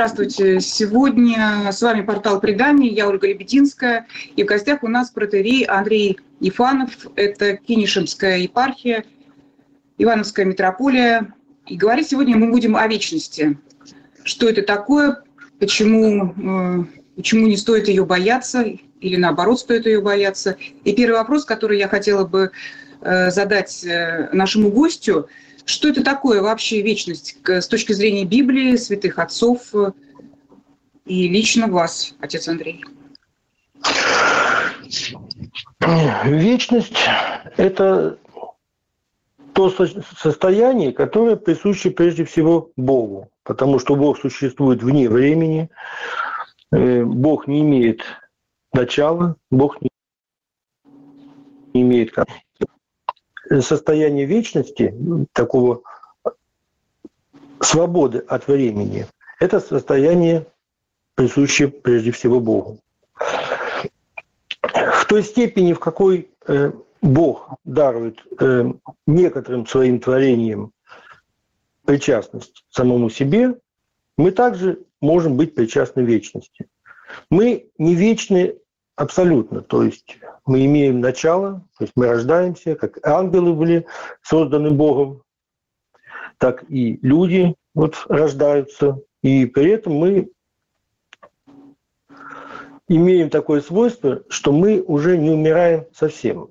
Здравствуйте. Сегодня с вами портал «Предания». Я Ольга Лебединская. И в гостях у нас протерей Андрей Ифанов. Это Кинишемская епархия, Ивановская митрополия. И говорить сегодня мы будем о вечности. Что это такое, почему, э, почему не стоит ее бояться или наоборот стоит ее бояться. И первый вопрос, который я хотела бы э, задать э, нашему гостю – что это такое вообще вечность с точки зрения Библии, святых отцов э, и лично вас, отец Андрей? Вечность – это то состояние, которое присуще прежде всего Богу, потому что Бог существует вне времени, э, Бог не имеет начала, Бог не имеет состояние вечности, такого свободы от времени, это состояние, присущее прежде всего Богу. В той степени, в какой э, Бог дарует э, некоторым своим творениям причастность самому себе, мы также можем быть причастны вечности. Мы не вечны абсолютно, то есть мы имеем начало, то есть мы рождаемся, как ангелы были созданы Богом, так и люди вот рождаются, и при этом мы имеем такое свойство, что мы уже не умираем совсем.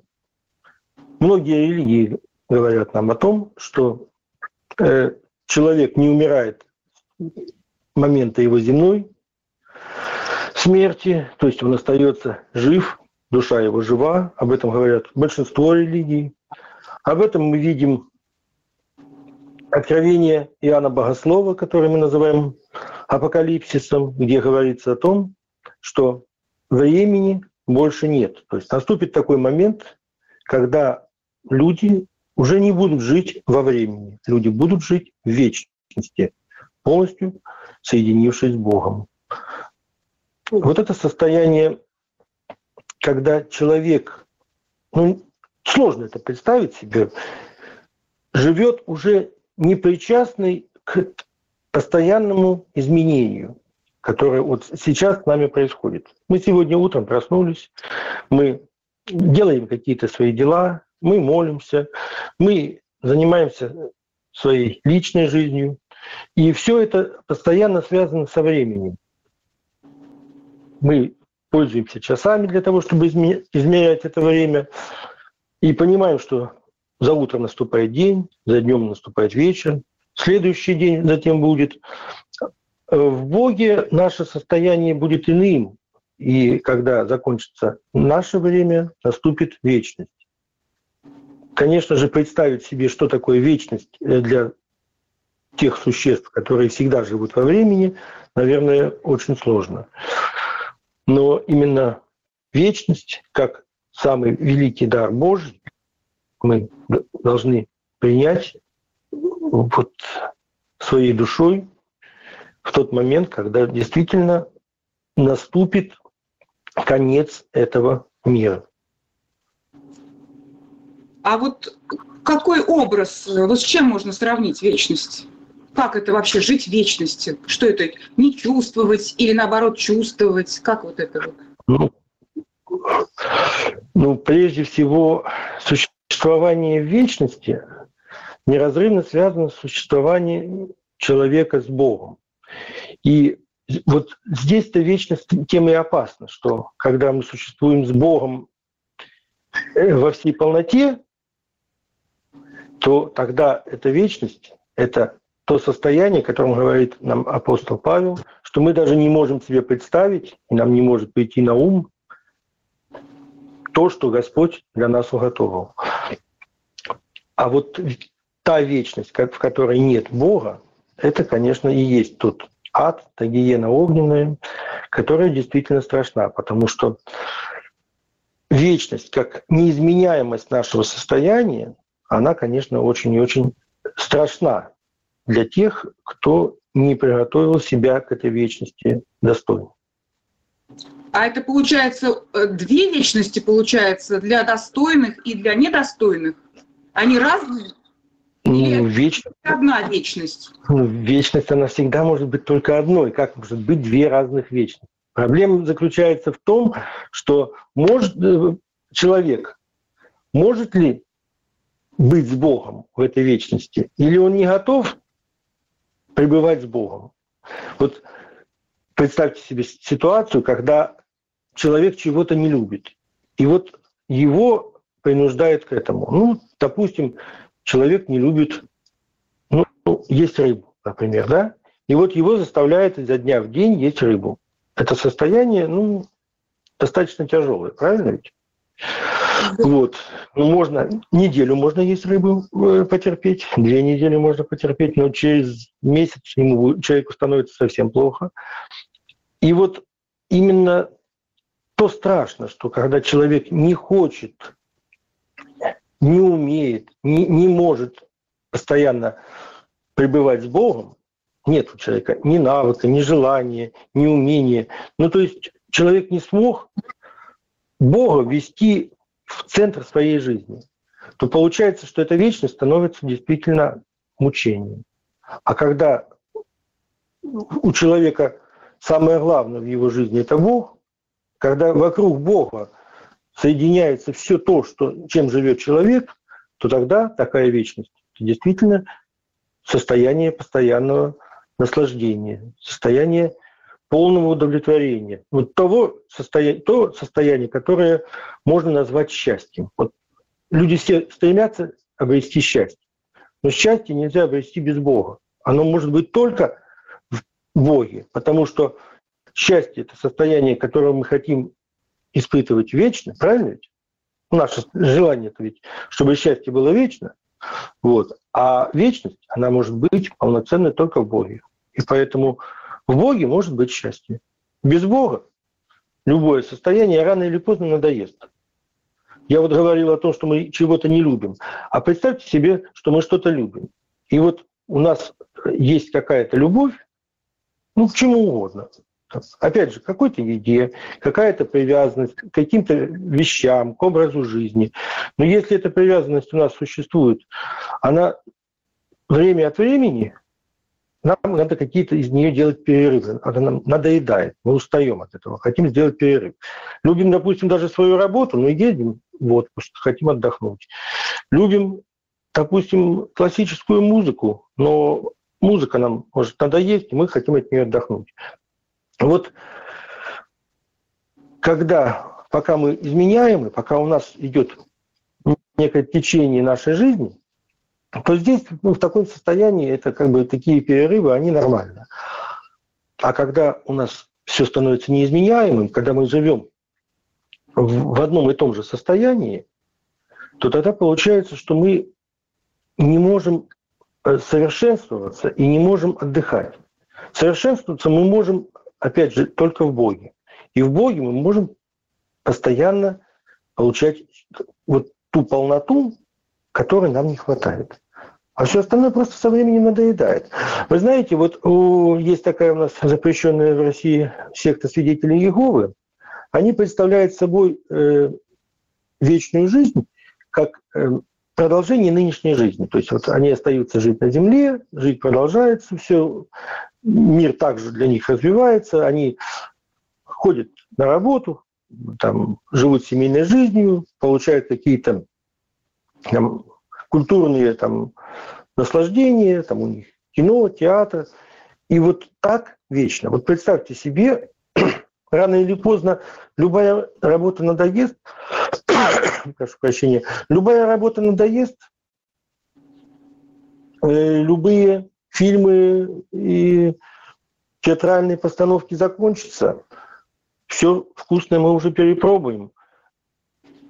Многие религии говорят нам о том, что э, человек не умирает момента его земной смерти, то есть он остается жив, душа его жива, об этом говорят большинство религий. Об этом мы видим откровение Иоанна Богослова, которое мы называем апокалипсисом, где говорится о том, что времени больше нет. То есть наступит такой момент, когда люди уже не будут жить во времени, люди будут жить в вечности, полностью соединившись с Богом. Вот это состояние когда человек, ну, сложно это представить себе, живет уже непричастный к постоянному изменению, которое вот сейчас с нами происходит. Мы сегодня утром проснулись, мы делаем какие-то свои дела, мы молимся, мы занимаемся своей личной жизнью, и все это постоянно связано со временем. Мы пользуемся часами для того, чтобы измерять это время, и понимаем, что за утром наступает день, за днем наступает вечер, следующий день затем будет. В Боге наше состояние будет иным, и когда закончится наше время, наступит вечность. Конечно же, представить себе, что такое вечность для тех существ, которые всегда живут во времени, наверное, очень сложно. Но именно вечность, как самый великий дар Божий, мы должны принять вот своей душой в тот момент, когда действительно наступит конец этого мира. А вот какой образ, вот с чем можно сравнить вечность? Как это вообще жить вечности? Что это? Не чувствовать или наоборот чувствовать? Как вот это? Ну, ну прежде всего, существование вечности неразрывно связано с существованием человека с Богом. И вот здесь-то вечность тем и опасна, что когда мы существуем с Богом э, во всей полноте, то тогда эта вечность, это то состояние, о котором говорит нам апостол Павел, что мы даже не можем себе представить, и нам не может прийти на ум то, что Господь для нас уготовил. А вот та вечность, в которой нет Бога, это, конечно, и есть тот ад, та гиена огненная, которая действительно страшна, потому что вечность как неизменяемость нашего состояния, она, конечно, очень и очень страшна для тех, кто не приготовил себя к этой вечности достойно. А это получается э, две вечности, получается, для достойных и для недостойных? Они разные? Ну, вечность. Одна вечность. Ну, вечность, она всегда может быть только одной. Как может быть две разных вечности? Проблема заключается в том, что может э, человек, может ли быть с Богом в этой вечности, или он не готов пребывать с Богом. Вот представьте себе ситуацию, когда человек чего-то не любит, и вот его принуждает к этому. Ну, допустим, человек не любит ну, есть рыбу, например, да? И вот его заставляет изо дня в день есть рыбу. Это состояние, ну, достаточно тяжелое, правильно ведь? Вот. Ну, можно, неделю можно есть рыбу э, потерпеть, две недели можно потерпеть, но через месяц ему, человеку становится совсем плохо. И вот именно то страшно, что когда человек не хочет не умеет, не, не может постоянно пребывать с Богом, нет у человека ни навыка, ни желания, ни умения. Ну, то есть человек не смог Бога вести в центр своей жизни, то получается, что эта вечность становится действительно мучением. А когда у человека самое главное в его жизни – это Бог, когда вокруг Бога соединяется все то, что, чем живет человек, то тогда такая вечность это действительно состояние постоянного наслаждения, состояние полного удовлетворения. Вот того состояния, то состояние, которое можно назвать счастьем. Вот люди все стремятся обрести счастье. Но счастье нельзя обрести без Бога. Оно может быть только в Боге, потому что счастье – это состояние, которое мы хотим испытывать вечно, правильно ведь? Наше желание это ведь, чтобы счастье было вечно. Вот. А вечность, она может быть полноценной только в Боге. И поэтому в Боге может быть счастье. Без Бога любое состояние рано или поздно надоест. Я вот говорил о том, что мы чего-то не любим. А представьте себе, что мы что-то любим. И вот у нас есть какая-то любовь, ну, к чему угодно. Опять же, какой-то еде, какая-то привязанность к каким-то вещам, к образу жизни. Но если эта привязанность у нас существует, она время от времени, нам надо какие-то из нее делать перерывы. Она нам надоедает, мы устаем от этого, хотим сделать перерыв. Любим, допустим, даже свою работу, но едем в отпуск, хотим отдохнуть. Любим, допустим, классическую музыку, но музыка нам может надоесть, и мы хотим от нее отдохнуть. Вот когда, пока мы изменяем, и пока у нас идет некое течение нашей жизни, то здесь ну, в таком состоянии это как бы такие перерывы, они нормальны. А когда у нас все становится неизменяемым, когда мы живем в, в одном и том же состоянии, то тогда получается, что мы не можем э, совершенствоваться и не можем отдыхать. Совершенствоваться мы можем опять же, только в Боге. И в Боге мы можем постоянно получать вот ту полноту, которой нам не хватает. А все остальное просто со временем надоедает. Вы знаете, вот есть такая у нас запрещенная в России секта свидетелей Иеговы. Они представляют собой э, вечную жизнь как э, продолжение нынешней жизни. То есть вот они остаются жить на земле, жить продолжается, все, мир также для них развивается, они ходят на работу, там, живут семейной жизнью, получают какие-то там, культурные там, наслаждения, там у них кино, театр. И вот так вечно. Вот представьте себе, рано или поздно любая работа надоест, прошу прощения, любая работа надоест, э, любые фильмы и театральные постановки закончатся, все вкусное мы уже перепробуем.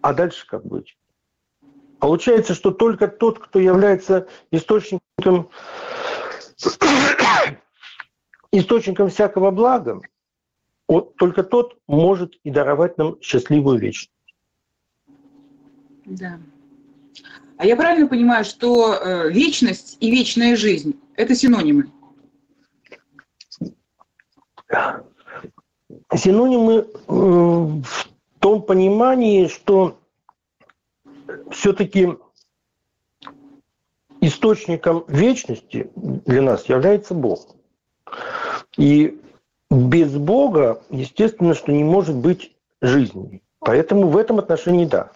А дальше как быть? Получается, что только тот, кто является источником, источником всякого блага, вот только тот может и даровать нам счастливую вечность. Да. А я правильно понимаю, что э, вечность и вечная жизнь – это синонимы? Синонимы в том понимании, что все-таки источником вечности для нас является Бог. И без Бога, естественно, что не может быть жизни. Поэтому в этом отношении да.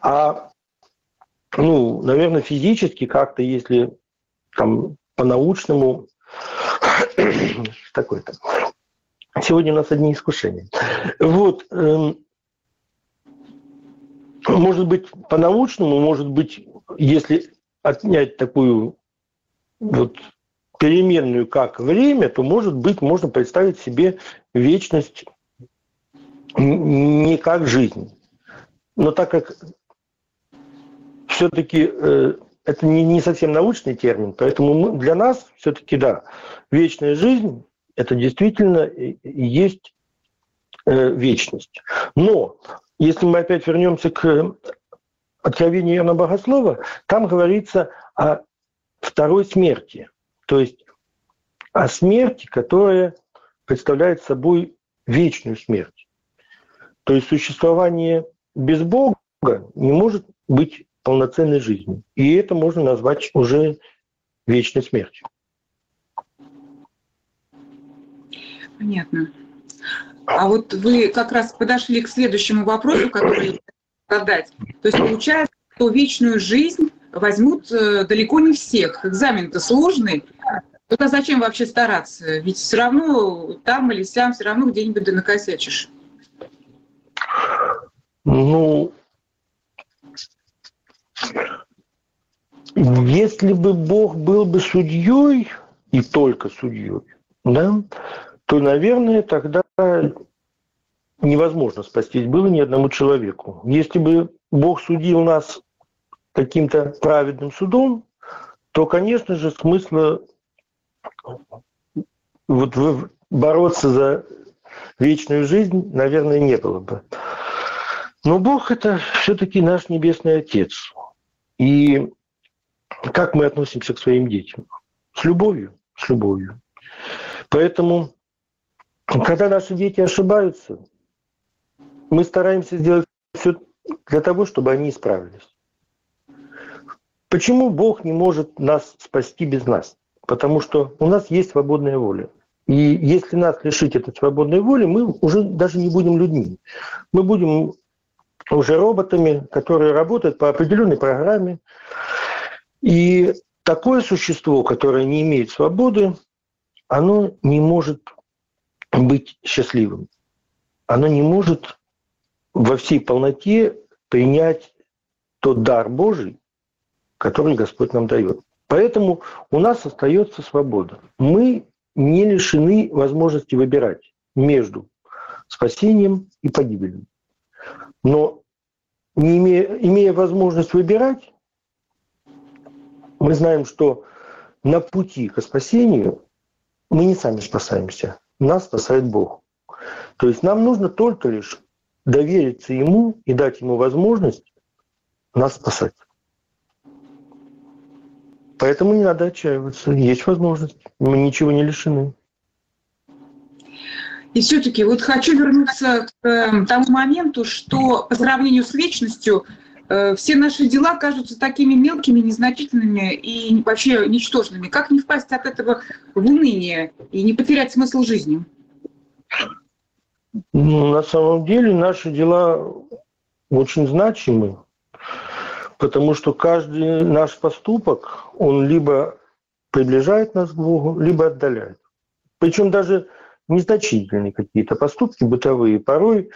А, ну, наверное, физически как-то, если там по-научному, такой-то. Сегодня у нас одни искушения. Вот. Эм, может быть, по-научному, может быть, если отнять такую вот переменную, как время, то, может быть, можно представить себе вечность не как жизнь. Но так как все-таки э, это не, не совсем научный термин, поэтому для нас все-таки, да, вечная жизнь – это действительно есть э, вечность. Но если мы опять вернемся к Откровению Иоанна Богослова, там говорится о второй смерти, то есть о смерти, которая представляет собой вечную смерть. То есть существование без Бога не может быть полноценной жизнью. И это можно назвать уже вечной смертью. Понятно. А вот вы как раз подошли к следующему вопросу, который я задать. То есть получается, что вечную жизнь возьмут э, далеко не всех. Экзамен-то сложный. Тогда зачем вообще стараться? Ведь все равно там или сям, все равно где-нибудь да накосячишь. Ну, если бы Бог был бы судьей и только судьей, да, то, наверное, тогда невозможно спастись было ни одному человеку. Если бы Бог судил нас каким-то праведным судом, то, конечно же, смысла вот бороться за вечную жизнь, наверное, не было бы. Но Бог – это все-таки наш Небесный Отец. И как мы относимся к своим детям? С любовью, с любовью. Поэтому когда наши дети ошибаются, мы стараемся сделать все для того, чтобы они исправились. Почему Бог не может нас спасти без нас? Потому что у нас есть свободная воля. И если нас лишить этой свободной воли, мы уже даже не будем людьми. Мы будем уже роботами, которые работают по определенной программе. И такое существо, которое не имеет свободы, оно не может быть счастливым. Оно не может во всей полноте принять тот дар Божий, который Господь нам дает. Поэтому у нас остается свобода. Мы не лишены возможности выбирать между спасением и погибелью. Но не имея, имея возможность выбирать, мы знаем, что на пути к спасению мы не сами спасаемся нас спасает Бог. То есть нам нужно только лишь довериться Ему и дать Ему возможность нас спасать. Поэтому не надо отчаиваться. Есть возможность. Мы ничего не лишены. И все-таки вот хочу вернуться к э, тому моменту, что по сравнению с вечностью все наши дела кажутся такими мелкими, незначительными и вообще ничтожными. Как не впасть от этого в уныние и не потерять смысл жизни? Ну, на самом деле наши дела очень значимы, потому что каждый наш поступок, он либо приближает нас к Богу, либо отдаляет. Причем даже незначительные какие-то поступки бытовые. Порой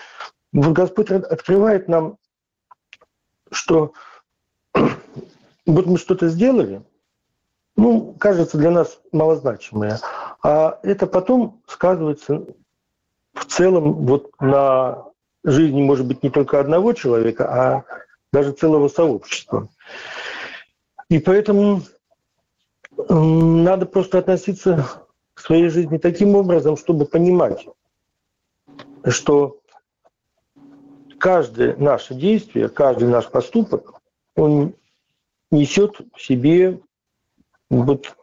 Господь открывает нам что вот мы что-то сделали, ну, кажется для нас малозначимое, а это потом сказывается в целом вот на жизни, может быть, не только одного человека, а даже целого сообщества. И поэтому надо просто относиться к своей жизни таким образом, чтобы понимать, что каждое наше действие, каждый наш поступок, он несет в себе вот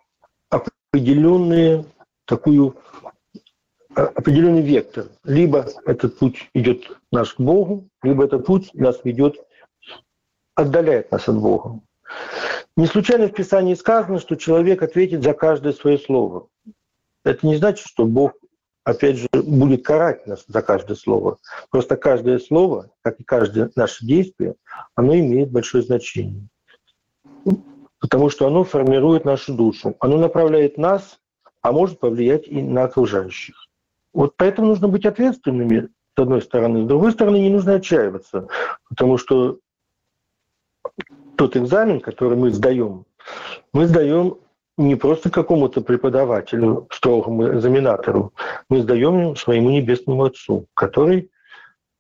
определенные такую определенный вектор. Либо этот путь идет наш к Богу, либо этот путь нас ведет, отдаляет нас от Бога. Не случайно в Писании сказано, что человек ответит за каждое свое слово. Это не значит, что Бог, опять же, будет карать нас за каждое слово. Просто каждое слово, как и каждое наше действие, оно имеет большое значение. Потому что оно формирует нашу душу. Оно направляет нас, а может повлиять и на окружающих. Вот поэтому нужно быть ответственными, с одной стороны. С другой стороны, не нужно отчаиваться, потому что тот экзамен, который мы сдаем, мы сдаем не просто какому-то преподавателю, строгому экзаменатору, мы сдаем своему небесному Отцу, который,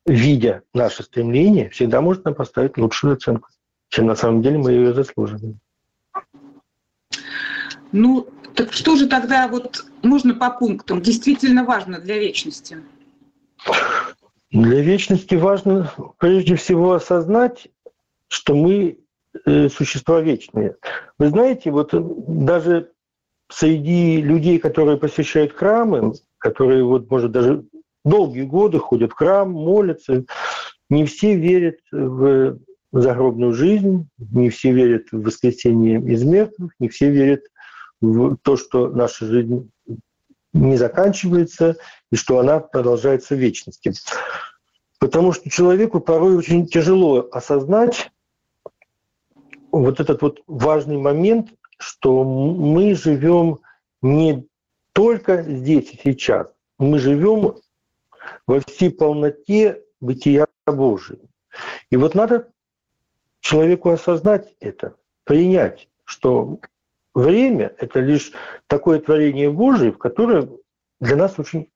видя наше стремление, всегда может нам поставить лучшую оценку, чем на самом деле мы ее заслуживаем. Ну, так что же тогда вот можно по пунктам действительно важно для вечности? Для вечности важно прежде всего осознать, что мы существа вечные. Вы знаете, вот даже среди людей, которые посещают храмы, которые вот, может, даже долгие годы ходят в храм, молятся, не все верят в загробную жизнь, не все верят в воскресение из мертвых, не все верят в то, что наша жизнь не заканчивается и что она продолжается в вечности. Потому что человеку порой очень тяжело осознать вот этот вот важный момент, что мы живем не только здесь и сейчас, мы живем во всей полноте бытия Божия. И вот надо человеку осознать это, принять, что время – это лишь такое творение Божие, в которое для нас очень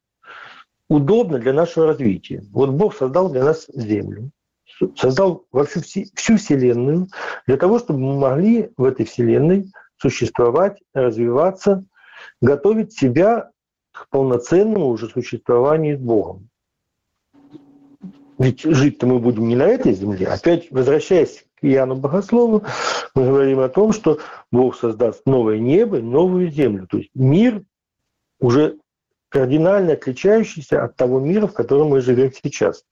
удобно для нашего развития. Вот Бог создал для нас Землю, создал вообще всю Вселенную для того, чтобы мы могли в этой Вселенной существовать, развиваться, готовить себя к полноценному уже существованию с Богом. Ведь жить-то мы будем не на этой земле. Опять возвращаясь к Иоанну Богослову, мы говорим о том, что Бог создаст новое небо, новую землю. То есть мир уже кардинально отличающийся от того мира, в котором мы живем сейчас.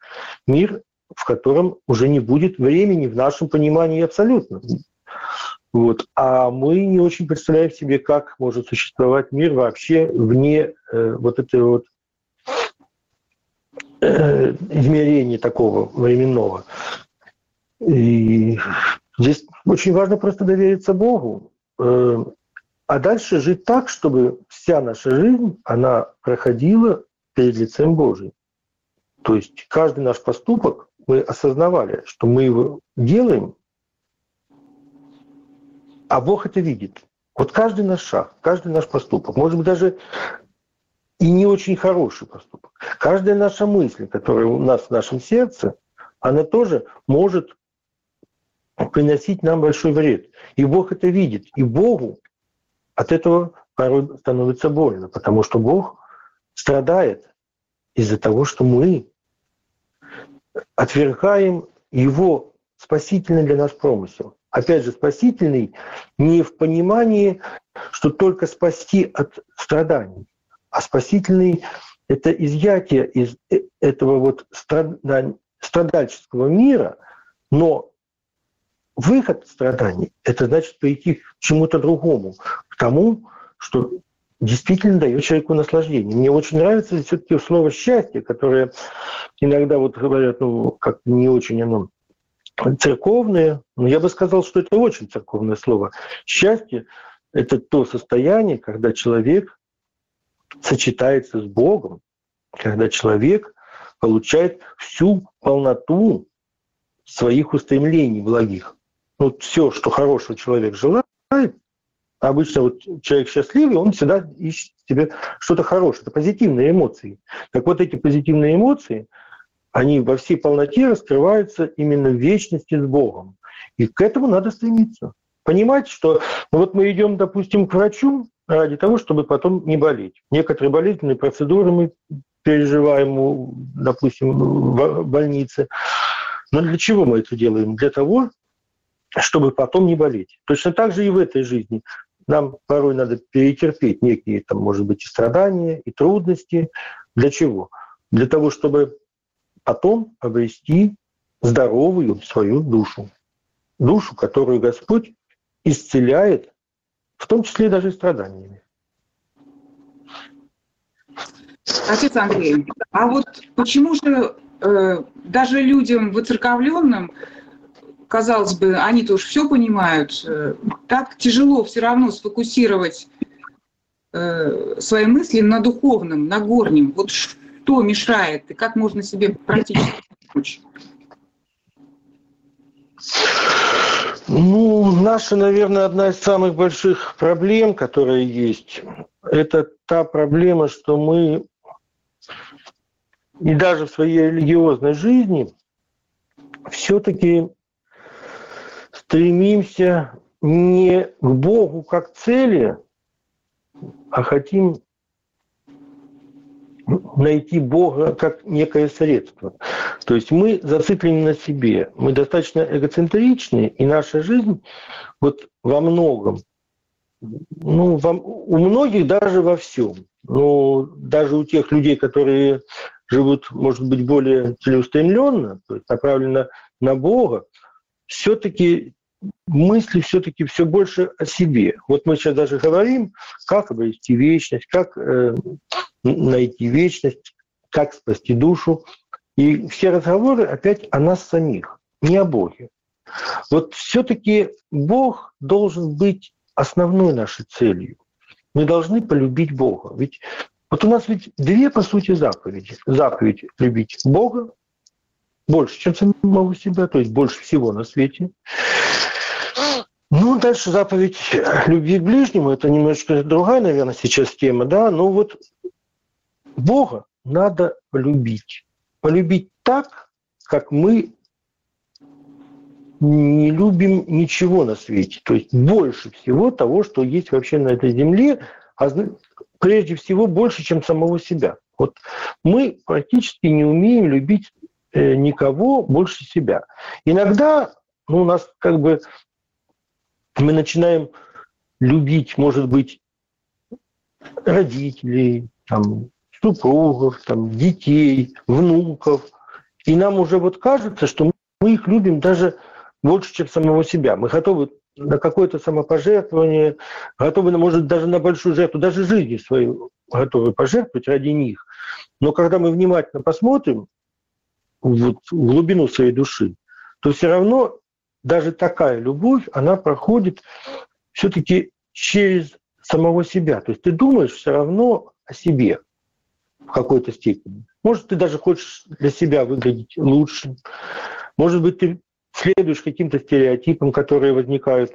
Мир, в котором уже не будет времени в нашем понимании абсолютно. Вот. А мы не очень представляем себе, как может существовать мир вообще вне э, вот этой вот э, измерения такого временного. И здесь очень важно просто довериться Богу, э, а дальше жить так, чтобы вся наша жизнь, она проходила перед лицем Божьим. То есть каждый наш поступок мы осознавали, что мы его делаем, а Бог это видит. Вот каждый наш шаг, каждый наш поступок, может быть, даже и не очень хороший поступок. Каждая наша мысль, которая у нас в нашем сердце, она тоже может приносить нам большой вред. И Бог это видит. И Богу от этого порой становится больно, потому что Бог страдает из-за того, что мы отвергаем Его спасительный для нас промысел. Опять же, спасительный не в понимании, что только спасти от страданий, а спасительный — это изъятие из э, этого вот страдальческого мира, но выход страданий – это значит прийти к чему-то другому, к тому, что действительно дает человеку наслаждение. Мне очень нравится все-таки слово «счастье», которое иногда вот говорят, ну, как не очень оно церковное, но я бы сказал, что это очень церковное слово. Счастье – это то состояние, когда человек сочетается с Богом, когда человек получает всю полноту своих устремлений благих ну, все, что хорошего человек желает, обычно вот человек счастливый, он всегда ищет себе что-то хорошее, это позитивные эмоции. Так вот эти позитивные эмоции, они во всей полноте раскрываются именно в вечности с Богом. И к этому надо стремиться. Понимать, что ну вот мы идем, допустим, к врачу ради того, чтобы потом не болеть. Некоторые болезненные процедуры мы переживаем, допустим, в больнице. Но для чего мы это делаем? Для того, чтобы потом не болеть. Точно так же и в этой жизни. Нам порой надо перетерпеть некие, там, может быть, и страдания, и трудности. Для чего? Для того, чтобы потом обрести здоровую свою душу. Душу, которую Господь исцеляет, в том числе даже страданиями. Отец Андрей, а вот почему же э, даже людям выцерковленным, казалось бы, они-то уж все понимают, э, так тяжело все равно сфокусировать э, свои мысли на духовном, на горнем. Вот что мешает и как можно себе практически помочь? Ну, наша, наверное, одна из самых больших проблем, которая есть, это та проблема, что мы и даже в своей религиозной жизни все-таки стремимся не к Богу как цели, а хотим найти Бога как некое средство. То есть мы зациклены на себе, мы достаточно эгоцентричны, и наша жизнь вот во многом, ну, во, у многих даже во всем, ну, даже у тех людей, которые живут, может быть, более целеустремленно, то есть направленно на Бога, все-таки мысли все-таки все больше о себе. Вот мы сейчас даже говорим, как обрести вечность, как э, найти вечность, как спасти душу. И все разговоры опять о нас самих, не о Боге. Вот все-таки Бог должен быть основной нашей целью. Мы должны полюбить Бога. Ведь вот у нас ведь две, по сути, заповеди. Заповедь любить Бога больше, чем самого себя, то есть больше всего на свете. Ну, дальше заповедь любви к ближнему, это немножко другая, наверное, сейчас тема, да, но вот Бога надо полюбить. Полюбить так, как мы не любим ничего на свете. То есть больше всего того, что есть вообще на этой земле, а прежде всего больше, чем самого себя. Вот мы практически не умеем любить э, никого больше себя. Иногда ну, у нас как бы мы начинаем любить, может быть, родителей, там, супругов, там, детей, внуков. И нам уже вот кажется, что мы их любим даже больше, чем самого себя. Мы готовы на какое-то самопожертвование, готовы, может, даже на большую жертву, даже жизнь свою готовы пожертвовать ради них. Но когда мы внимательно посмотрим вот, в глубину своей души, то все равно даже такая любовь, она проходит все-таки через самого себя. То есть ты думаешь все равно о себе в какой-то степени. Может, ты даже хочешь для себя выглядеть лучше. Может быть, ты следуешь каким-то стереотипам, которые возникают.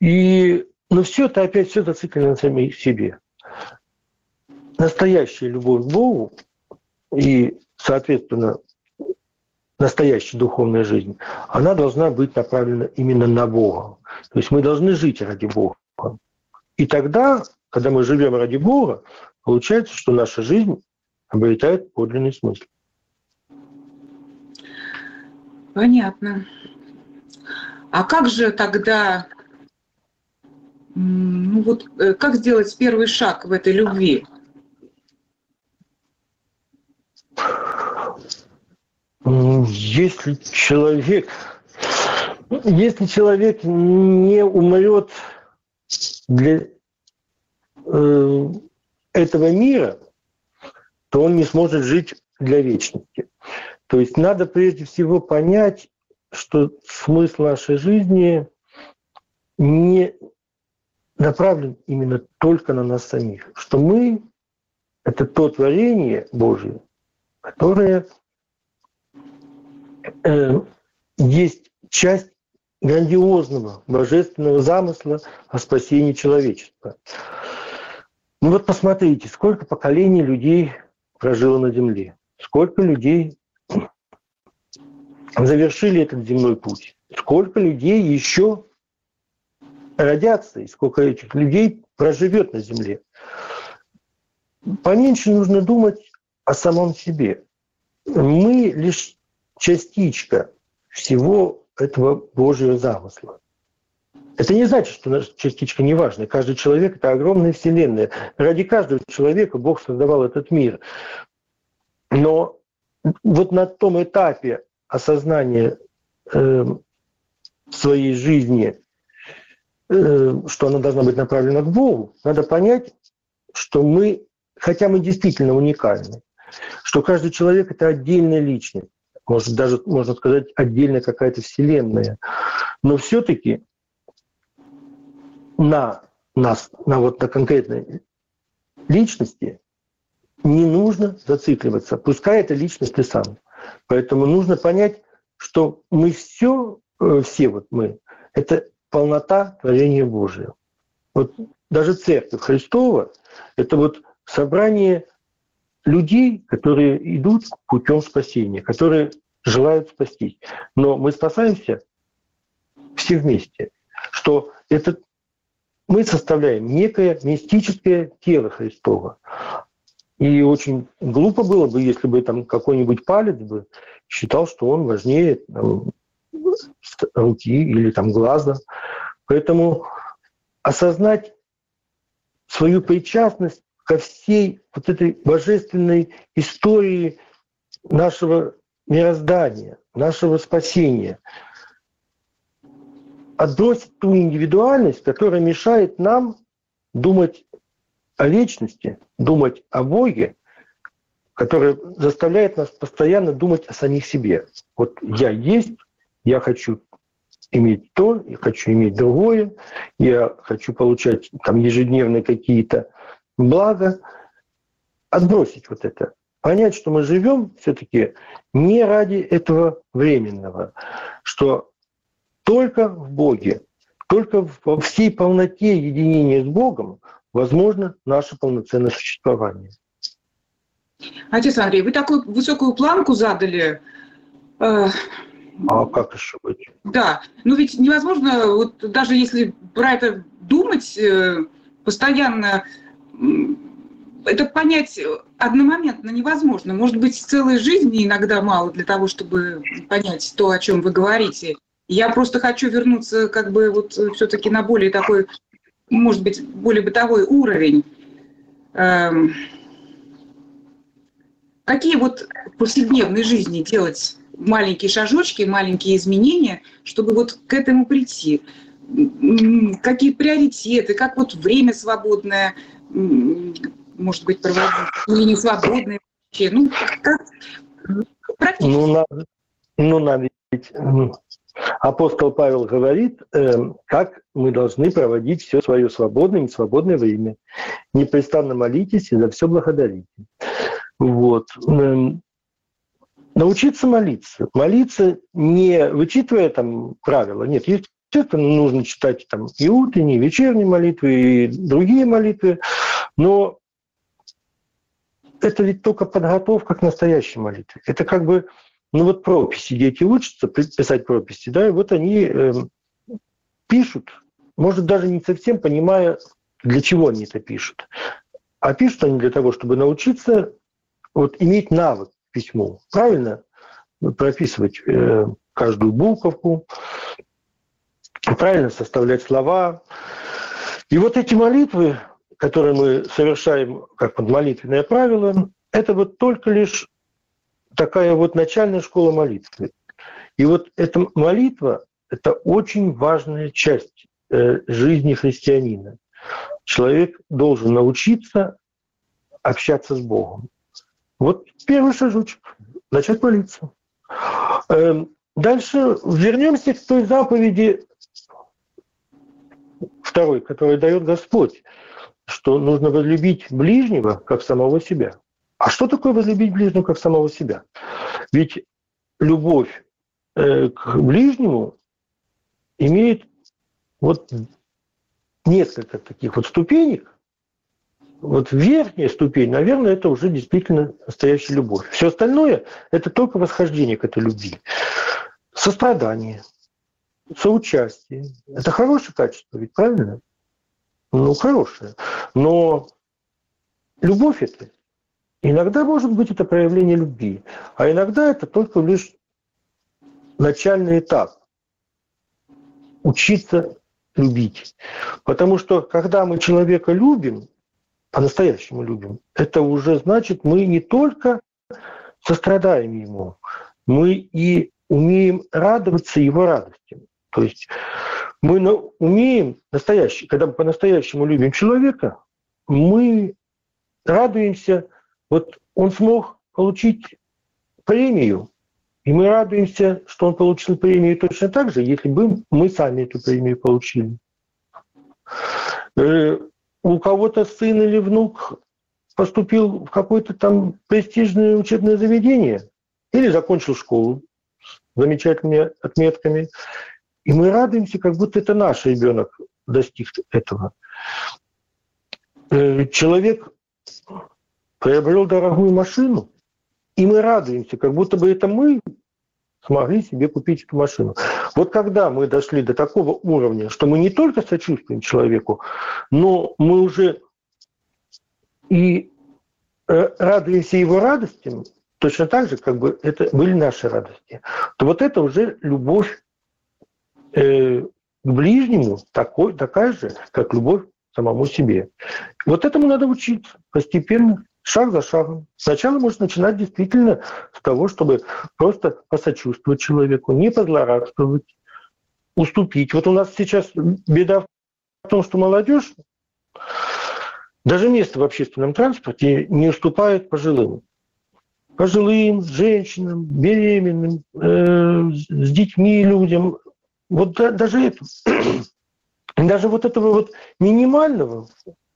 И, но все это опять все зациклено на самих себе. Настоящая любовь к Богу и, соответственно, настоящая духовная жизнь, она должна быть направлена именно на Бога. То есть мы должны жить ради Бога. И тогда, когда мы живем ради Бога, получается, что наша жизнь обретает подлинный смысл. Понятно. А как же тогда, ну вот, э, как сделать первый шаг в этой любви? Если человек, если человек не умрет для э, этого мира, то он не сможет жить для вечности. То есть надо прежде всего понять, что смысл нашей жизни не направлен именно только на нас самих, что мы — это то творение Божие, которое э, есть часть грандиозного божественного замысла о спасении человечества. Ну вот посмотрите, сколько поколений людей прожило на Земле, сколько людей завершили этот земной путь. Сколько людей еще родятся, и сколько этих людей проживет на Земле. Поменьше нужно думать о самом себе. Мы лишь частичка всего этого Божьего замысла. Это не значит, что наша частичка не важна. Каждый человек – это огромная вселенная. Ради каждого человека Бог создавал этот мир. Но вот на том этапе осознания э, своей жизни, э, что она должна быть направлена к Богу, надо понять, что мы, хотя мы действительно уникальны, что каждый человек – это отдельная личность, может даже, можно сказать, отдельная какая-то вселенная. Но все-таки на нас, на вот на конкретной личности не нужно зацикливаться. Пускай эта личность ты сам. Поэтому нужно понять, что мы все, э, все вот мы, это полнота творения Божия. Вот даже Церковь Христова – это вот собрание людей, которые идут путем спасения, которые желают спастись. Но мы спасаемся все вместе. Что это мы составляем некое мистическое тело Христова. И очень глупо было бы, если бы там какой-нибудь палец бы считал, что он важнее там, руки или там глаза. Поэтому осознать свою причастность ко всей вот этой божественной истории нашего мироздания, нашего спасения. Отбросить ту индивидуальность, которая мешает нам думать о вечности, думать о Боге, которая заставляет нас постоянно думать о самих себе. Вот я есть, я хочу иметь то, я хочу иметь другое, я хочу получать там ежедневные какие-то блага. Отбросить вот это понять, что мы живем все-таки не ради этого временного, что только в Боге, только во всей полноте единения с Богом возможно наше полноценное существование. Отец Андрей, вы такую высокую планку задали. Э, а как еще быть? Да, ну ведь невозможно, вот даже если про это думать э, постоянно, это понять одномоментно невозможно. Может быть, целой жизни иногда мало для того, чтобы понять то, о чем вы говорите. Я просто хочу вернуться как бы вот все-таки на более такой, может быть, более бытовой уровень. Эм, какие вот в повседневной жизни делать маленькие шажочки, маленькие изменения, чтобы вот к этому прийти? Какие приоритеты, как вот время свободное может быть, проводить, или не свободные вообще. Ну, как практически. Ну, надо, ну, надо ведь... Апостол Павел говорит, э, как мы должны проводить все свое свободное и несвободное время. Непрестанно молитесь и за все благодарите. Вот. Эм, научиться молиться. Молиться не вычитывая там правила. Нет, естественно, нужно читать там и утренние, и вечерние молитвы, и другие молитвы. Но это ведь только подготовка к настоящей молитве. Это как бы, ну вот прописи, дети учатся писать прописи, да, и вот они э, пишут, может даже не совсем понимая, для чего они это пишут. А пишут они для того, чтобы научиться вот иметь навык письму, правильно прописывать э, каждую буковку, правильно составлять слова. И вот эти молитвы, которые мы совершаем как вот молитвенное правило, это вот только лишь такая вот начальная школа молитвы. И вот эта молитва – это очень важная часть э, жизни христианина. Человек должен научиться общаться с Богом. Вот первый шажочек – начать молиться. Эм, дальше вернемся к той заповеди второй, которую дает Господь что нужно возлюбить ближнего как самого себя. А что такое возлюбить ближнего как самого себя? Ведь любовь э, к ближнему имеет вот несколько таких вот ступенек. Вот верхняя ступень, наверное, это уже действительно настоящая любовь. Все остальное – это только восхождение к этой любви. Сострадание, соучастие – это хорошее качество, ведь правильно? ну, хорошее. Но любовь это иногда может быть это проявление любви, а иногда это только лишь начальный этап. Учиться любить. Потому что когда мы человека любим, по-настоящему любим, это уже значит, мы не только сострадаем ему, мы и умеем радоваться его радостям. То есть мы умеем настоящий, когда мы по-настоящему любим человека, мы радуемся, вот он смог получить премию, и мы радуемся, что он получил премию точно так же, если бы мы сами эту премию получили. Э, у кого-то сын или внук поступил в какое-то там престижное учебное заведение или закончил школу с замечательными отметками. И мы радуемся, как будто это наш ребенок достиг этого. Э, человек приобрел дорогую машину, и мы радуемся, как будто бы это мы смогли себе купить эту машину. Вот когда мы дошли до такого уровня, что мы не только сочувствуем человеку, но мы уже и э, радуемся его радостям, точно так же, как бы это были наши радости, то вот это уже любовь э, к ближнему такой, такая же, как любовь к самому себе. Вот этому надо учиться постепенно шаг за шагом. Сначала можно начинать действительно с того, чтобы просто посочувствовать человеку, не позлорадствовать, уступить. Вот у нас сейчас беда в том, что молодежь даже место в общественном транспорте не уступает пожилым. Пожилым, женщинам, беременным, э, с детьми людям. Вот да, даже это, даже вот этого вот минимального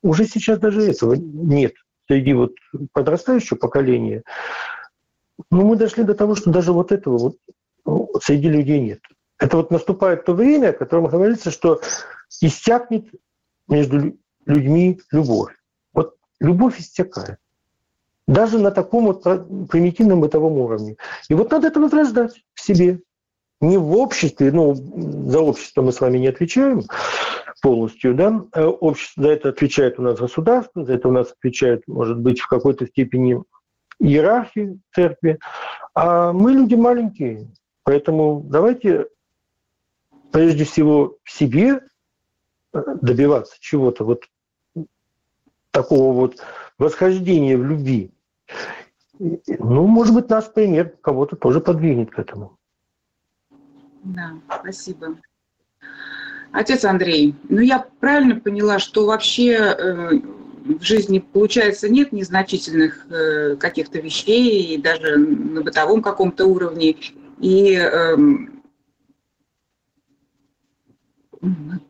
уже сейчас даже этого нет среди вот подрастающего поколения, ну, мы дошли до того, что даже вот этого вот ну, среди людей нет. Это вот наступает то время, о котором говорится, что истякнет между людьми любовь. Вот любовь истекает. Даже на таком вот примитивном бытовом уровне. И вот надо это возрождать в себе. Не в обществе, ну, за общество мы с вами не отвечаем, полностью, да, э, общество за это отвечает у нас государство, за это у нас отвечает, может быть, в какой-то степени иерархии церкви, а мы люди маленькие, поэтому давайте прежде всего в себе э, добиваться чего-то вот такого вот восхождения в любви. Ну, может быть, наш пример кого-то тоже подвинет к этому. Да, спасибо. Отец Андрей, ну я правильно поняла, что вообще э, в жизни, получается, нет незначительных э, каких-то вещей, и даже на бытовом каком-то уровне. И э,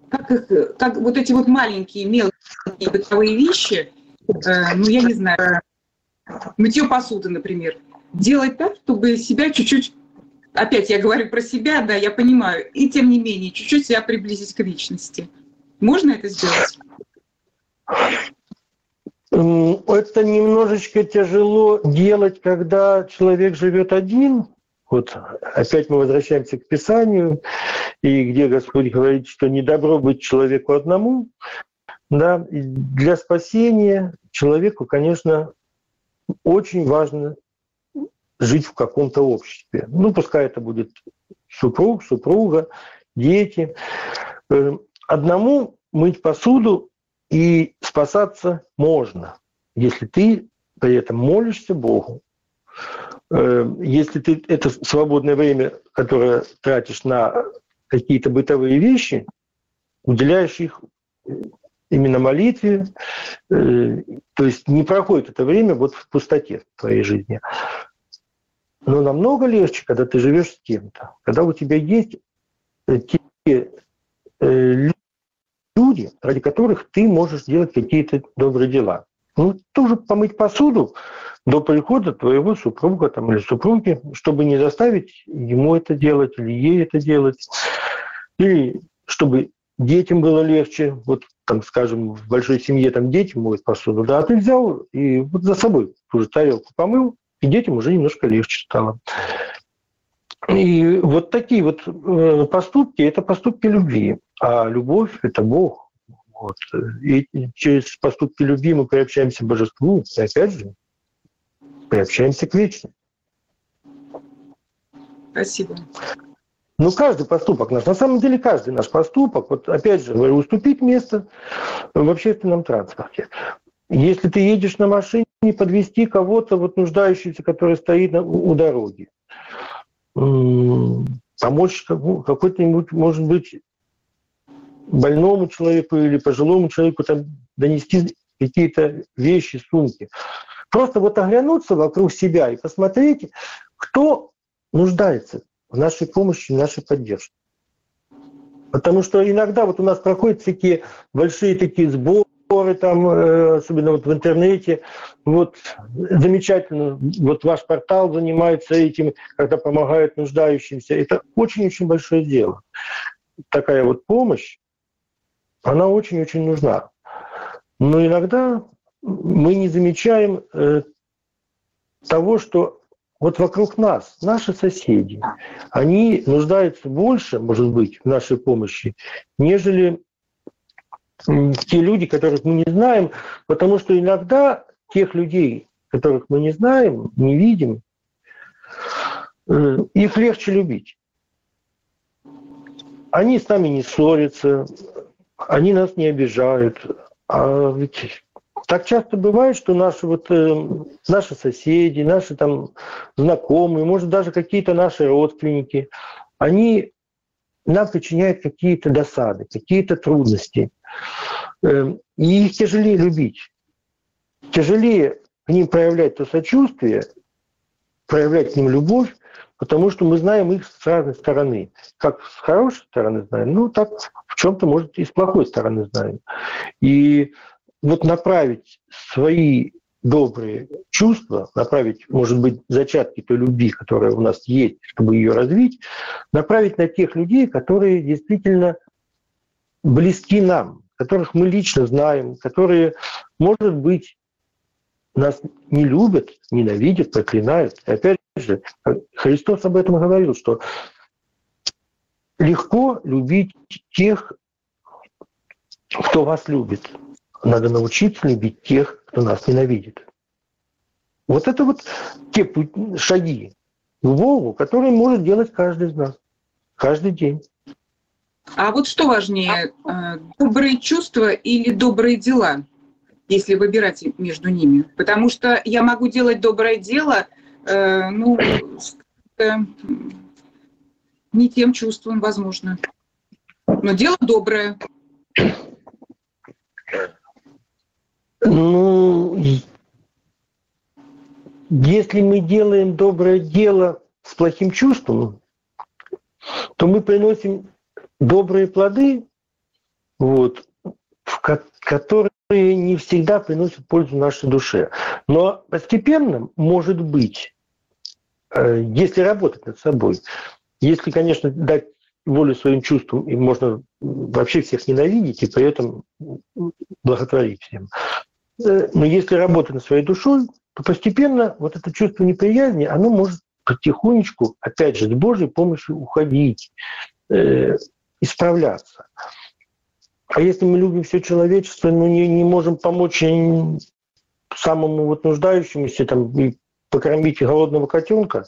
как, их, как вот эти вот маленькие, мелкие бытовые вещи, э, ну я не знаю, мытье посуды, например, делать так, чтобы себя чуть-чуть опять я говорю про себя, да, я понимаю, и тем не менее, чуть-чуть себя приблизить к личности. Можно это сделать? Это немножечко тяжело делать, когда человек живет один. Вот опять мы возвращаемся к Писанию, и где Господь говорит, что не добро быть человеку одному. Да, и для спасения человеку, конечно, очень важно жить в каком-то обществе. Ну, пускай это будет супруг, супруга, дети. Э, одному мыть посуду и спасаться можно, если ты при этом молишься Богу. Э, если ты это свободное время, которое тратишь на какие-то бытовые вещи, уделяешь их именно молитве, э, то есть не проходит это время вот в пустоте в твоей жизни. Но намного легче, когда ты живешь с кем-то, когда у тебя есть э, те э, люди, ради которых ты можешь делать какие-то добрые дела. Ну, тоже помыть посуду до прихода твоего супруга там, или супруги, чтобы не заставить ему это делать или ей это делать. Или чтобы детям было легче. Вот, там, скажем, в большой семье там дети моют посуду, да, а ты взял и вот за собой ту же тарелку помыл, и детям уже немножко легче стало. И вот такие вот э, поступки – это поступки любви. А любовь – это Бог. Вот. И через поступки любви мы приобщаемся к Божеству, и опять же, приобщаемся к вечности. Спасибо. Ну, каждый поступок наш, на самом деле каждый наш поступок, вот опять же, уступить место в общественном транспорте. Если ты едешь на машине, подвести кого-то, вот нуждающегося, который стоит на, у дороги. Помочь какой-то, может быть, больному человеку или пожилому человеку там, донести какие-то вещи, сумки. Просто вот оглянуться вокруг себя и посмотреть, кто нуждается в нашей помощи, в нашей поддержке. Потому что иногда вот у нас проходят такие большие такие сборы, там, э, особенно вот в интернете. Вот замечательно, вот ваш портал занимается этим, когда помогают нуждающимся. Это очень-очень большое дело. Такая вот помощь, она очень-очень нужна. Но иногда мы не замечаем э, того, что вот вокруг нас, наши соседи, они нуждаются больше, может быть, в нашей помощи, нежели те люди, которых мы не знаем, потому что иногда тех людей, которых мы не знаем, не видим, э, их легче любить. Они с нами не ссорятся, они нас не обижают. А ведь так часто бывает, что наши, вот, э, наши соседи, наши там знакомые, может даже какие-то наши родственники, они нам причиняют какие-то досады, какие-то трудности. Э, и их тяжелее любить. Тяжелее к ним проявлять то сочувствие, проявлять к ним любовь, потому что мы знаем их с разной стороны. Как с хорошей стороны знаем, ну так в чем-то, может, и с плохой стороны знаем. И вот направить свои добрые чувства, направить, может быть, зачатки той любви, которая у нас есть, чтобы ее развить, направить на тех людей, которые действительно близки нам, которых мы лично знаем, которые, может быть, нас не любят, ненавидят, проклинают. И опять же, Христос об этом говорил, что легко любить тех, кто вас любит. Надо научиться любить тех, кто нас ненавидит. Вот это вот те шаги к Богу, которые может делать каждый из нас. Каждый день. А вот что важнее, э, добрые чувства или добрые дела, если выбирать между ними? Потому что я могу делать доброе дело, э, ну, не тем чувством, возможно. Но дело доброе. Ну, если мы делаем доброе дело с плохим чувством, то мы приносим добрые плоды, вот, которые не всегда приносят пользу нашей душе. Но постепенно, может быть, э, если работать над собой, если, конечно, дать волю своим чувствам, и можно вообще всех ненавидеть и при этом благотворить всем. Э, но если работать над своей душой, то постепенно вот это чувство неприязни, оно может потихонечку, опять же, с Божьей помощью уходить, э, исправляться. А если мы любим все человечество, но не, не можем помочь самому вот нуждающемуся там, и покормить голодного котенка,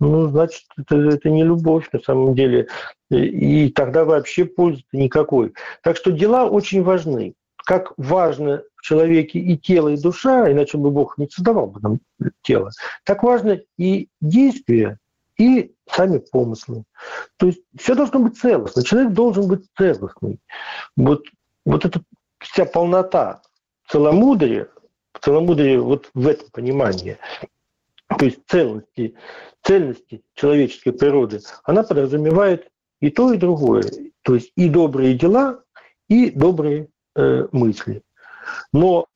ну, значит, это, это не любовь на самом деле. И тогда вообще пользы никакой. Так что дела очень важны. Как важно в человеке и тело, и душа, иначе бы Бог не создавал бы нам тело, так важно и действие, и сами помыслы. То есть все должно быть целостно. Человек должен быть целостный. Вот, вот эта вся полнота целомудрия, целомудрие вот в этом понимании, то есть целости, цельности человеческой природы, она подразумевает и то, и другое. То есть и добрые дела, и добрые э, мысли. Но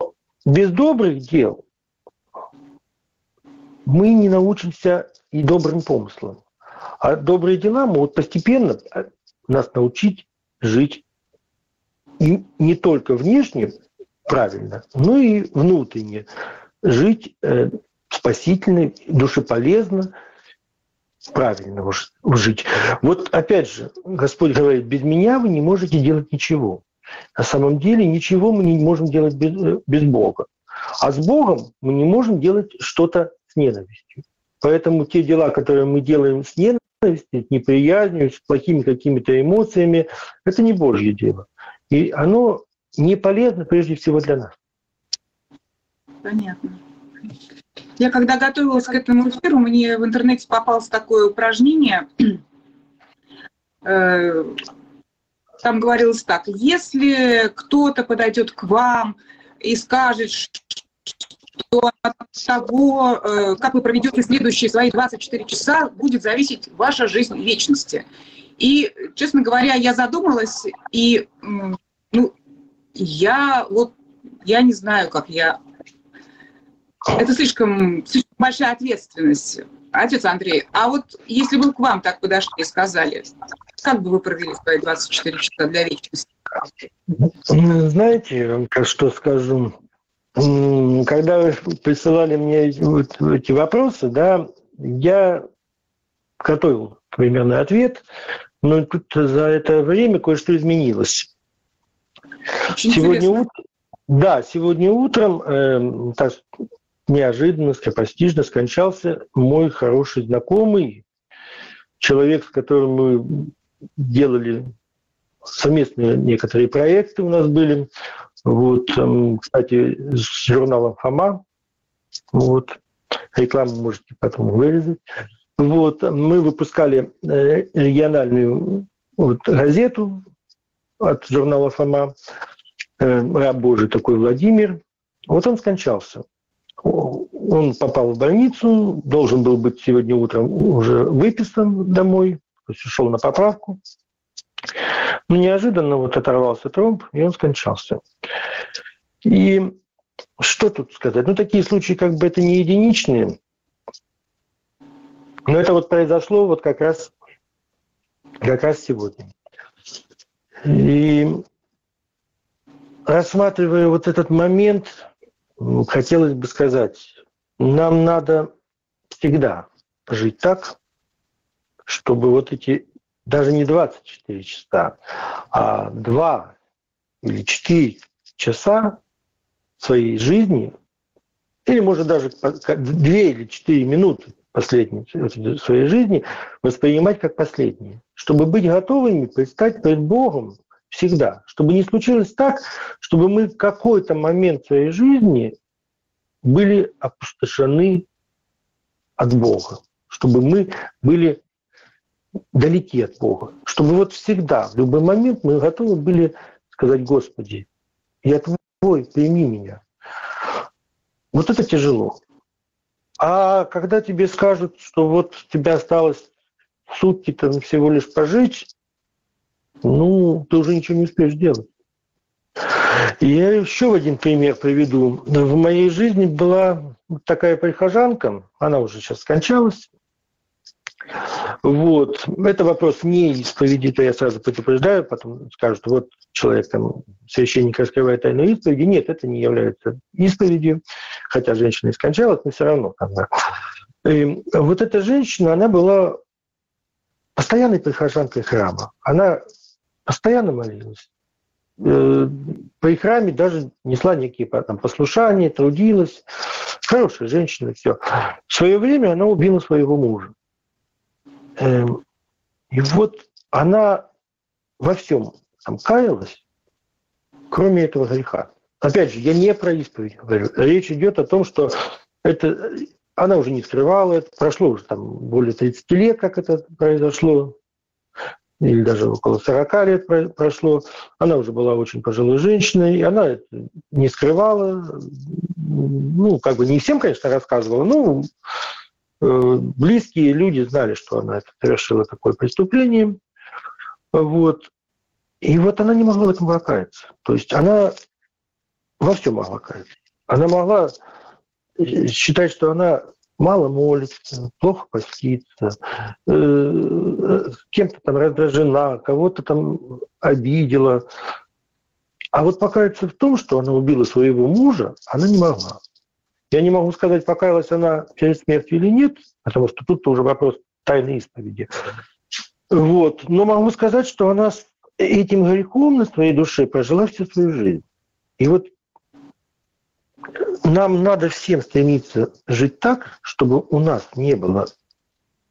без добрых дел мы не научимся и добрым помыслам. А добрые дела могут постепенно э, нас научить жить и не только внешне правильно, но и внутренне жить э, спасительно, душеполезно, правильно жить. Вот опять же, Господь говорит, без меня вы не можете делать ничего. На самом деле ничего мы не можем делать без, э, без Бога. А с Богом мы не можем делать что-то с ненавистью. Поэтому те дела, которые мы делаем с ненавистью, ненавистью, неприязнью, с плохими какими-то эмоциями. Это не Божье дело. И оно не полезно прежде всего для нас. Понятно. Я когда готовилась к этому эфиру, мне в интернете попалось такое упражнение. Э, там говорилось так, если кто-то подойдет к вам и скажет, что от того, э, как вы проведете следующие свои 24 часа, будет зависеть ваша жизнь вечности. И, честно говоря, я задумалась, и ну, я вот, я не знаю, как я... Это слишком, слишком большая ответственность, отец Андрей. А вот если бы к вам так подошли и сказали, как бы вы провели свои 24 часа для вечности? Знаете, как что скажу, когда вы присылали мне вот эти вопросы, да, я готовил примерный ответ, но тут за это время кое-что изменилось. Очень сегодня утром, да, сегодня утром э, так неожиданно, скоропостижно скончался мой хороший знакомый, человек, с которым мы делали совместные некоторые проекты у нас были. Вот, эм, кстати, с журналом «Фома». Вот, рекламу можете потом вырезать. Вот, мы выпускали э, региональную вот, газету от журнала «Фома». Э, раб Божий такой Владимир. Вот он скончался. Он попал в больницу, должен был быть сегодня утром уже выписан домой, то есть ушел на поправку. Но неожиданно вот оторвался тромб, и он скончался. И что тут сказать? Ну, такие случаи как бы это не единичные. Но это вот произошло вот как раз, как раз сегодня. И рассматривая вот этот момент, хотелось бы сказать, нам надо всегда жить так, чтобы вот эти даже не 24 часа, а 2 или 4 часа своей жизни, или, может, даже 2 или 4 минуты последней своей жизни воспринимать как последние, чтобы быть готовыми предстать перед Богом всегда, чтобы не случилось так, чтобы мы в какой-то момент своей жизни были опустошены от Бога, чтобы мы были далеки от Бога. Чтобы вот всегда, в любой момент мы готовы были сказать, Господи, я Твой, прими меня. Вот это тяжело. А когда тебе скажут, что вот у тебя осталось сутки там всего лишь пожить, ну, ты уже ничего не успеешь делать. я еще один пример приведу. В моей жизни была такая прихожанка, она уже сейчас скончалась, вот. Это вопрос не исповеди, то я сразу предупреждаю, потом скажут, вот человек, там, священник раскрывает тайну исповеди. Нет, это не является исповедью, хотя женщина и скончалась, но все равно. Бы. И вот эта женщина, она была постоянной прихожанкой храма. Она постоянно молилась. Э, при храме даже несла некие там, послушания, трудилась. Хорошая женщина, все. В свое время она убила своего мужа. Эм, и вот она во всем там каялась, кроме этого греха. Опять же, я не про исповедь говорю. Речь идет о том, что это она уже не скрывала это. Прошло уже там более 30 лет, как это произошло. Или даже около 40 лет прошло. Она уже была очень пожилой женщиной. И она не скрывала. Ну, как бы не всем, конечно, рассказывала. но близкие люди знали, что она совершила такое преступление. Вот. И вот она не могла в этом покаяться. То есть она во всем могла каяться. Она могла э, считать, что она мало молится, плохо постится, э, кем-то там раздражена, кого-то там обидела. А вот покаяться в том, что она убила своего мужа, она не могла. Я не могу сказать, покаялась она перед смертью или нет, потому что тут уже вопрос тайной исповеди. Вот. Но могу сказать, что она с этим грехом на своей душе прожила всю свою жизнь. И вот нам надо всем стремиться жить так, чтобы у нас не было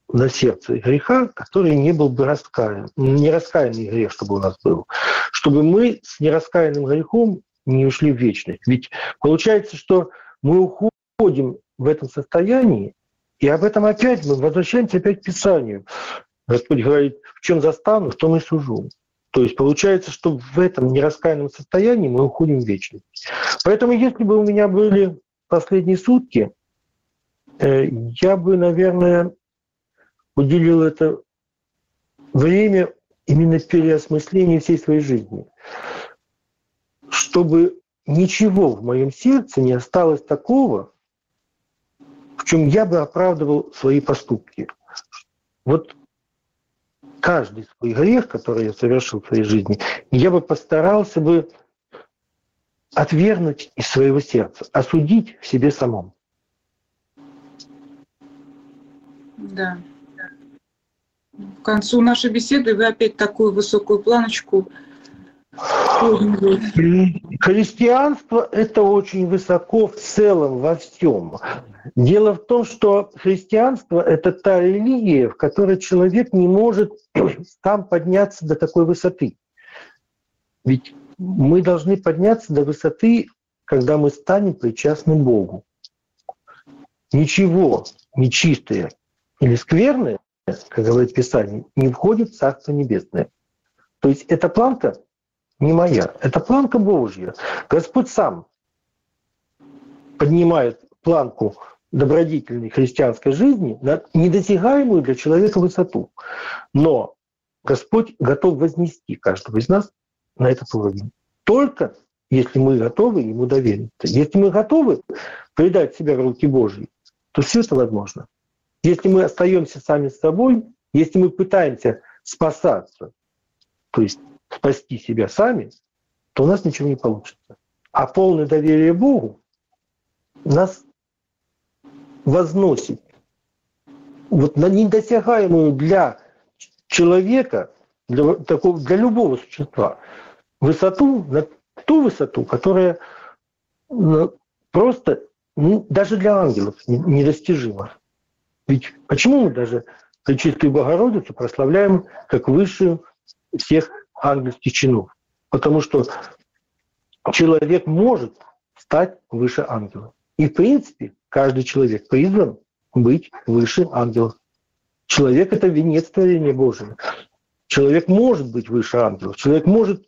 на сердце греха, который не был бы раскаян, не раскаянный грех, чтобы у нас был, чтобы мы с нераскаянным грехом не ушли в вечность. Ведь получается, что мы уходим в этом состоянии, и об этом опять мы возвращаемся опять к Писанию. Господь говорит, в чем застану, в том и сужу. То есть получается, что в этом нераскаянном состоянии мы уходим в вечность. Поэтому если бы у меня были последние сутки, э, я бы, наверное, уделил это время именно переосмыслению всей своей жизни, чтобы ничего в моем сердце не осталось такого, в чем я бы оправдывал свои поступки. Вот каждый свой грех, который я совершил в своей жизни, я бы постарался бы отвергнуть из своего сердца, осудить в себе самом. Да. К концу нашей беседы вы опять такую высокую планочку Христианство – это очень высоко в целом во всем. Дело в том, что христианство – это та религия, в которой человек не может сам подняться до такой высоты. Ведь мы должны подняться до высоты, когда мы станем причастны Богу. Ничего нечистое или скверное как говорит Писание, не входит в Царство Небесное. То есть эта планка не моя, это планка Божья. Господь сам поднимает планку добродетельной христианской жизни на недосягаемую для человека высоту. Но Господь готов вознести каждого из нас на этот уровень. Только если мы готовы Ему довериться. Если мы готовы предать себя в руки Божьи, то все это возможно. Если мы остаемся сами с собой, если мы пытаемся спасаться, то есть спасти себя сами, то у нас ничего не получится. А полное доверие Богу нас возносит вот на недосягаемую для человека, для, такого, для любого существа, высоту, на ту высоту, которая ну, просто ну, даже для ангелов недостижима. Ведь почему мы даже Пречистую Богородицу прославляем как высшую всех ангельских чинов? Потому что человек может стать выше ангела. И в принципе каждый человек призван быть выше ангелов. Человек – это венец творения Божьего. Человек может быть выше ангелов. Человек может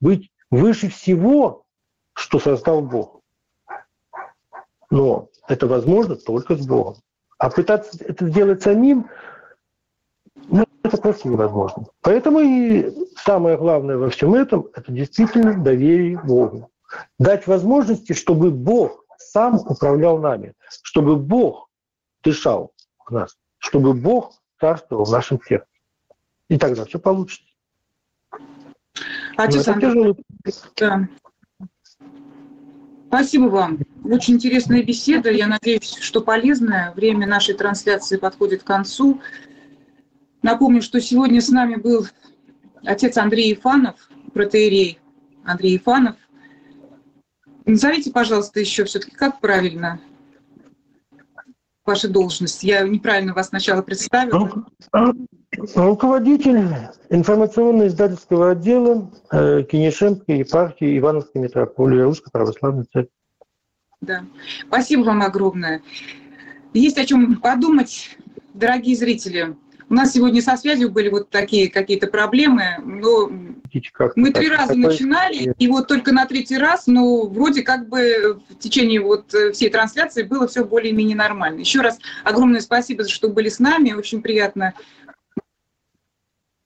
быть выше всего, что создал Бог. Но это возможно только с Богом. А пытаться это сделать самим, это просто невозможно. Поэтому и самое главное во всем этом – это действительно доверие Богу. Дать возможности, чтобы Бог сам управлял нами, чтобы Бог дышал в нас, чтобы Бог царствовал в нашем сердце. И тогда все получится. Отец Андрей, да. Спасибо вам. Очень интересная беседа. Я надеюсь, что полезная. Время нашей трансляции подходит к концу. Напомню, что сегодня с нами был отец Андрей Ифанов, протеерей Андрей Ифанов. Назовите, пожалуйста, еще все-таки, как правильно ваша должность? Я неправильно вас сначала представила. Руководитель информационно-издательского отдела э, Кенешемской епархии Ивановской митрополии Русской Православной Церкви. Да. Спасибо вам огромное. Есть о чем подумать, дорогие зрители. У нас сегодня со связью были вот такие какие-то проблемы, но мы три раза начинали, и вот только на третий раз, ну, вроде как бы в течение вот всей трансляции было все более-менее нормально. Еще раз огромное спасибо, что были с нами, очень приятно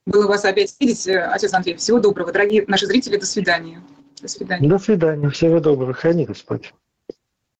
было вас опять видеть. Отец Андрей, всего доброго. Дорогие наши зрители, до свидания. До свидания. До свидания. Всего доброго. Храни Господь.